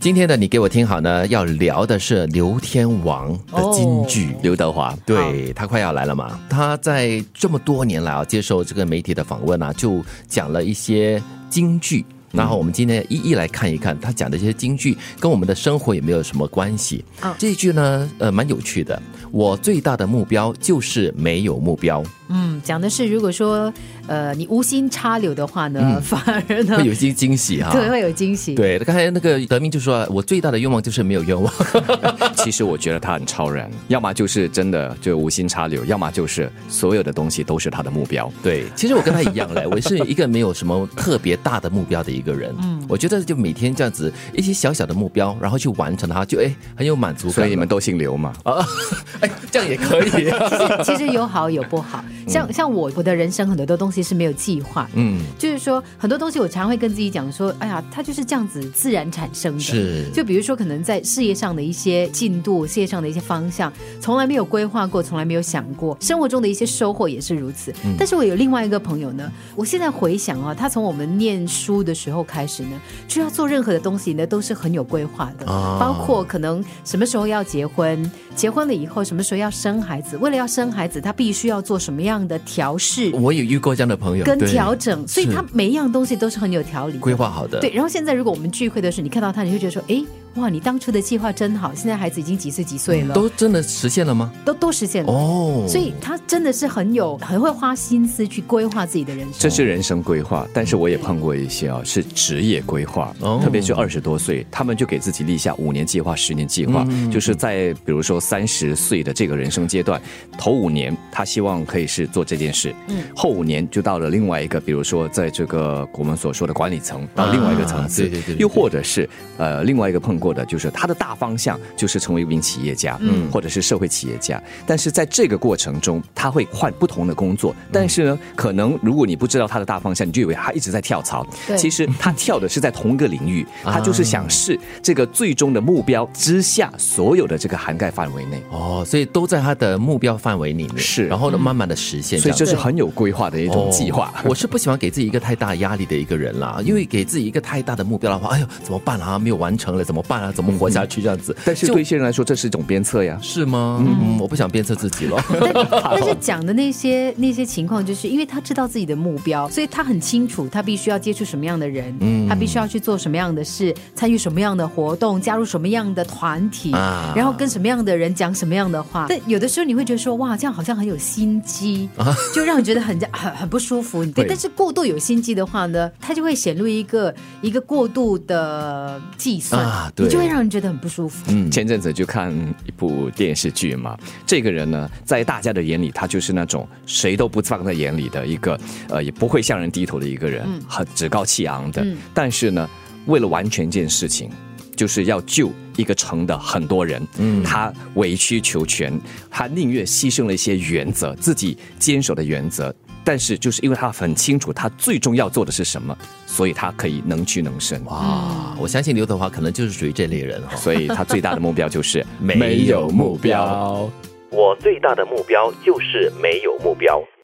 今天的你给我听好呢，要聊的是刘天王的金句。刘德华，对他快要来了嘛？他在这么多年来啊，接受这个媒体的访问啊，就讲了一些金句。然后我们今天一一来看一看，他讲的这些京剧跟我们的生活有没有什么关系？啊这一句呢，呃，蛮有趣的。我最大的目标就是没有目标，嗯，讲的是如果说呃你无心插柳的话呢，反而呢会有一些惊喜哈、对 会有惊喜。对，刚才那个德明就说，我最大的愿望就是没有愿望。其实我觉得他很超然，要么就是真的就无心插柳，要么就是所有的东西都是他的目标。对，其实我跟他一样嘞，我是一个没有什么特别大的目标的一个人。嗯，我觉得就每天这样子一些小小的目标，然后去完成它，就哎很有满足感。所以你们都姓刘嘛？啊，哎这样也可以、啊。其实 其实有好有不好，像像我我的人生很多的东西是没有计划，嗯，就是说很多东西我常会跟自己讲说，哎呀，它就是这样子自然产生的。是就比如说可能在事业上的一些进度，事业上的一些方向，从来没有规划过，从来没有想过，生活中的一些收获也是如此。但是我有另外一个朋友呢，我现在回想啊，他从我们念书的时候开始呢，就要做任何的东西呢，都是很有规划的，啊。包括可能什么时候要结婚，结婚了以后什么时候要生孩子，为了要生孩子，他必须要做什么样的调试我有遇过这样的朋友，跟调整，所以他每一样东西都是很有条理规划好的。对，然后现在如果我们聚会的时候，你看到他，你会觉得说，哎，哇，你当初的计划真好，现在孩子已经几岁几岁了，都真的实现了吗？都都实现了。哦，所以他真的是很有很会花心思去规划自己的人生。这是人生规划，但是我也碰过一些啊，是职业规划，哦特别是二十多岁，他们就给自己立下五年计划、十年计划，就是在比如说三十岁的这个人生阶段，头五年他希望可以是做这件事，嗯后五年就到了另外一个，比如说在这个我们所说的管理层到另外一个层次，啊对对对对又或者是呃另外一个碰过的，就是他的大方向就是成为一名企业家，嗯，或者是社会企业家，但是在这个过程中，他会换不同的工作，但是呢，可能如果你不知道他的大方向，你就以为他一直在跳槽，对。其实他跳的是在同一个领域，他就是想试这个最终的目标之下所有的这个涵盖范围内。哦，所以都在他的目标范围里面，是。然后呢，慢慢的实现，所以这是很有规划的一种计划。哦我是不喜欢给自己一个太大压力的一个人啦，因为给自己一个太大的目标的话，哎呦，怎么办啊？没有完成了，怎么办啊？怎么活下去这样子？但是对一些人来说，这是一种鞭策呀。是吗？嗯，我不想鞭策自己了。但是讲的那些那些情况，就是因为他知道自己的目标，所以他很清楚他必须要接触什么样的人，嗯他必须要去做什么样的事，参与什么样的活动，加入什么样的团体，啊然后跟什么样的人讲什么样的话。但有的时候你会觉得说，哇，这样好像很有心机，就让你觉得很很很不舒服。对，会但是过度有心机的话呢，他就会显露一个一个过度的计算，你就会让人觉得很不舒服。嗯前阵子就看一部电视剧嘛，这个人呢，在大家的眼里，他就是那种谁都不放在眼里的一个，呃，也不会向人低头的一个人，很趾高气昂的。嗯但是呢，为了完成一件事情，就是要救一个城的很多人，嗯，他委曲求全，他宁愿牺牲了一些原则，自己坚守的原则。但是，就是因为他很清楚他最终要做的是什么，所以他可以能屈能伸。哇，我相信刘德华可能就是属于这类人哈。所以他最大的目标就是 没有目标。我最大的目标就是没有目标。